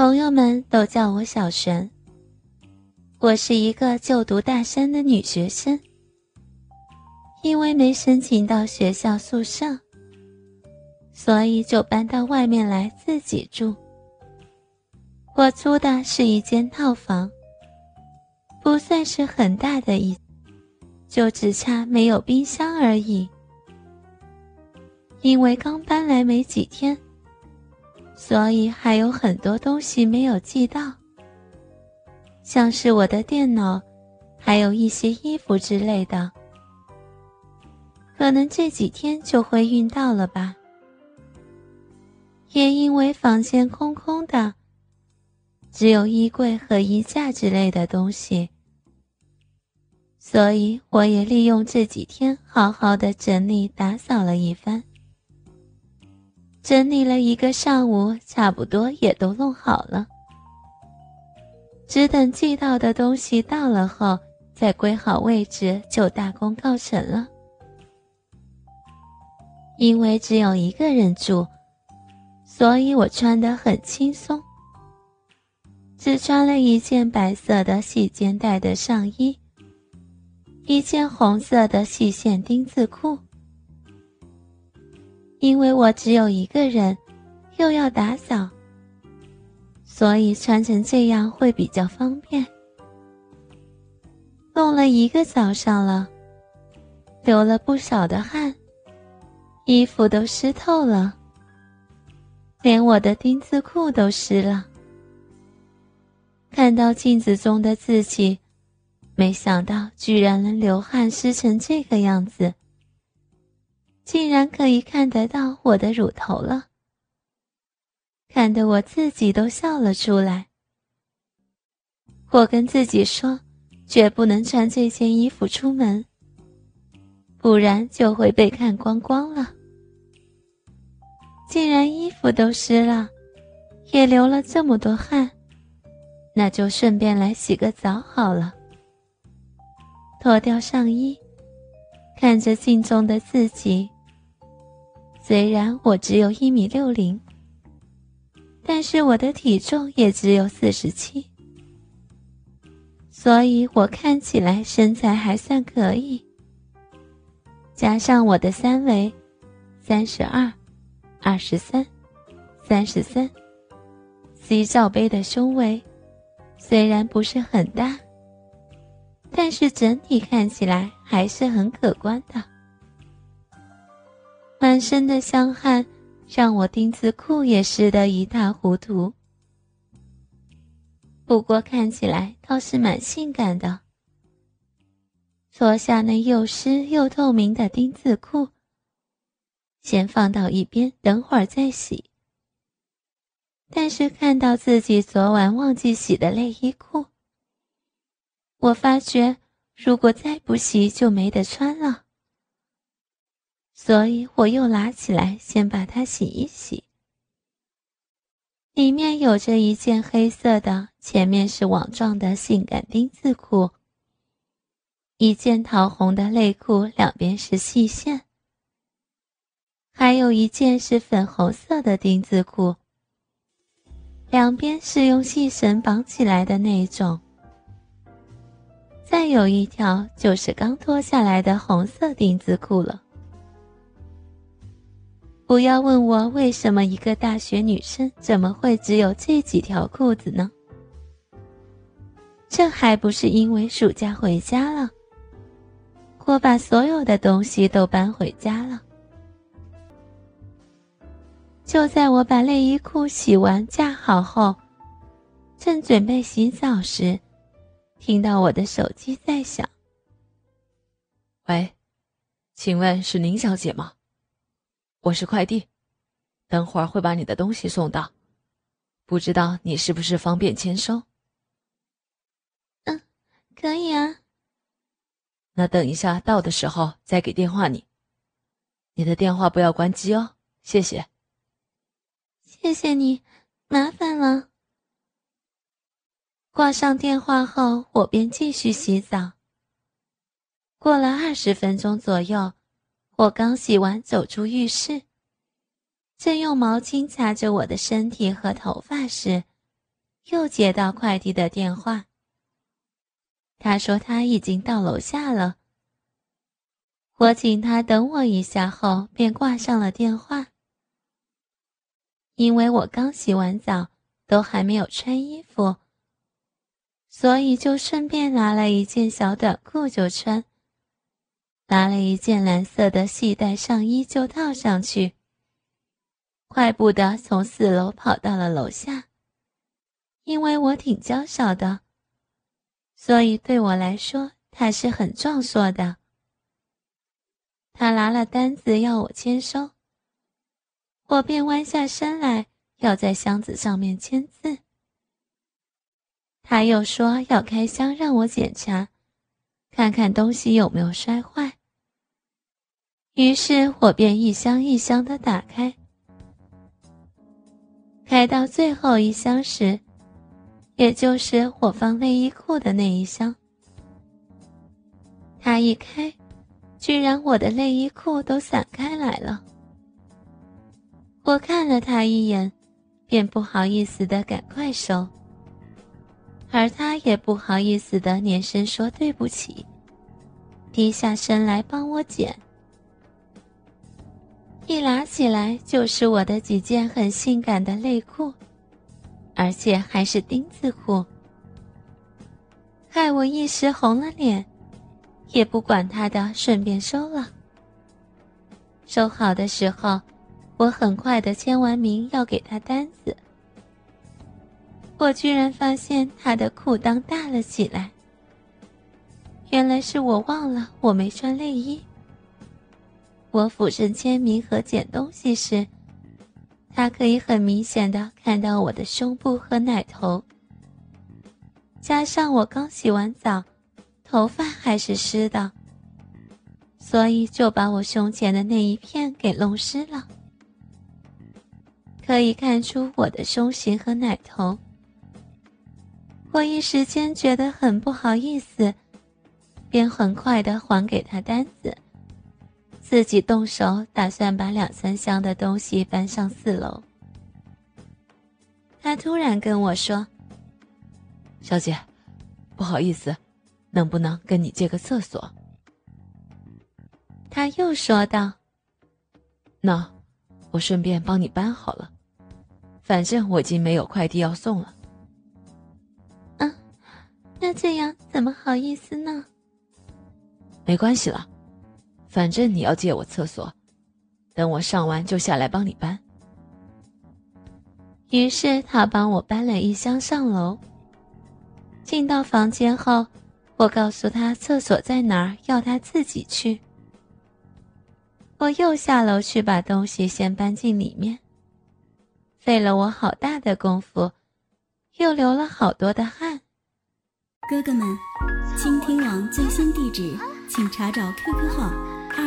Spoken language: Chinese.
朋友们都叫我小璇。我是一个就读大三的女学生，因为没申请到学校宿舍，所以就搬到外面来自己住。我租的是一间套房，不算是很大的一，就只差没有冰箱而已。因为刚搬来没几天，所以还有很多东西没有寄到，像是我的电脑，还有一些衣服之类的，可能这几天就会运到了吧。也因为房间空空的。只有衣柜和衣架之类的东西，所以我也利用这几天好好的整理打扫了一番。整理了一个上午，差不多也都弄好了，只等寄到的东西到了后，再归好位置，就大功告成了。因为只有一个人住，所以我穿得很轻松。只穿了一件白色的细肩带的上衣，一件红色的细线丁字裤。因为我只有一个人，又要打扫，所以穿成这样会比较方便。弄了一个早上了，流了不少的汗，衣服都湿透了，连我的丁字裤都湿了。看到镜子中的自己，没想到居然能流汗湿成这个样子，竟然可以看得到我的乳头了，看得我自己都笑了出来。我跟自己说，绝不能穿这件衣服出门，不然就会被看光光了。既然衣服都湿了，也流了这么多汗。那就顺便来洗个澡好了。脱掉上衣，看着镜中的自己。虽然我只有一米六零，但是我的体重也只有四十七，所以我看起来身材还算可以。加上我的三围，三十二、二十三、三十三，C 罩杯的胸围。虽然不是很大，但是整体看起来还是很可观的。满身的香汗让我丁字裤也湿得一塌糊涂，不过看起来倒是蛮性感的。脱下那又湿又透明的丁字裤，先放到一边，等会儿再洗。但是看到自己昨晚忘记洗的内衣裤，我发觉如果再不洗就没得穿了，所以我又拿起来先把它洗一洗。里面有着一件黑色的，前面是网状的性感丁字裤，一件桃红的内裤，两边是细线，还有一件是粉红色的丁字裤。两边是用细绳绑起来的那种，再有一条就是刚脱下来的红色丁字裤了。不要问我为什么一个大学女生怎么会只有这几条裤子呢？这还不是因为暑假回家了，我把所有的东西都搬回家了。就在我把内衣裤洗完架好后，正准备洗澡时，听到我的手机在响。喂，请问是林小姐吗？我是快递，等会儿会把你的东西送到，不知道你是不是方便签收？嗯，可以啊。那等一下到的时候再给电话你，你的电话不要关机哦，谢谢。谢谢你，麻烦了。挂上电话后，我便继续洗澡。过了二十分钟左右，我刚洗完走出浴室，正用毛巾擦着我的身体和头发时，又接到快递的电话。他说他已经到楼下了。我请他等我一下后，便挂上了电话。因为我刚洗完澡，都还没有穿衣服，所以就顺便拿了一件小短裤就穿，拿了一件蓝色的系带上衣就套上去，快步的从四楼跑到了楼下。因为我挺娇小的，所以对我来说他是很壮硕的。他拿了单子要我签收。我便弯下身来，要在箱子上面签字。他又说要开箱让我检查，看看东西有没有摔坏。于是我便一箱一箱的打开，开到最后一箱时，也就是我放内衣裤的那一箱，他一开，居然我的内衣裤都散开来了。我看了他一眼，便不好意思的赶快收，而他也不好意思的连声说对不起，低下身来帮我捡。一拿起来就是我的几件很性感的内裤，而且还是丁字裤，害我一时红了脸，也不管他的，顺便收了。收好的时候。我很快的签完名，要给他单子。我居然发现他的裤裆大了起来。原来是我忘了我没穿内衣。我俯身签名和捡东西时，他可以很明显的看到我的胸部和奶头。加上我刚洗完澡，头发还是湿的，所以就把我胸前的那一片给弄湿了。可以看出我的胸型和奶头，我一时间觉得很不好意思，便很快的还给他单子，自己动手打算把两三箱的东西搬上四楼。他突然跟我说：“小姐，不好意思，能不能跟你借个厕所？”他又说道：“那我顺便帮你搬好了。”反正我已经没有快递要送了。嗯，那这样怎么好意思呢？没关系了，反正你要借我厕所，等我上完就下来帮你搬。于是他帮我搬了一箱上楼。进到房间后，我告诉他厕所在哪儿，要他自己去。我又下楼去把东西先搬进里面。费了我好大的功夫，又流了好多的汗。哥哥们，倾听网最新地址，请查找 QQ 号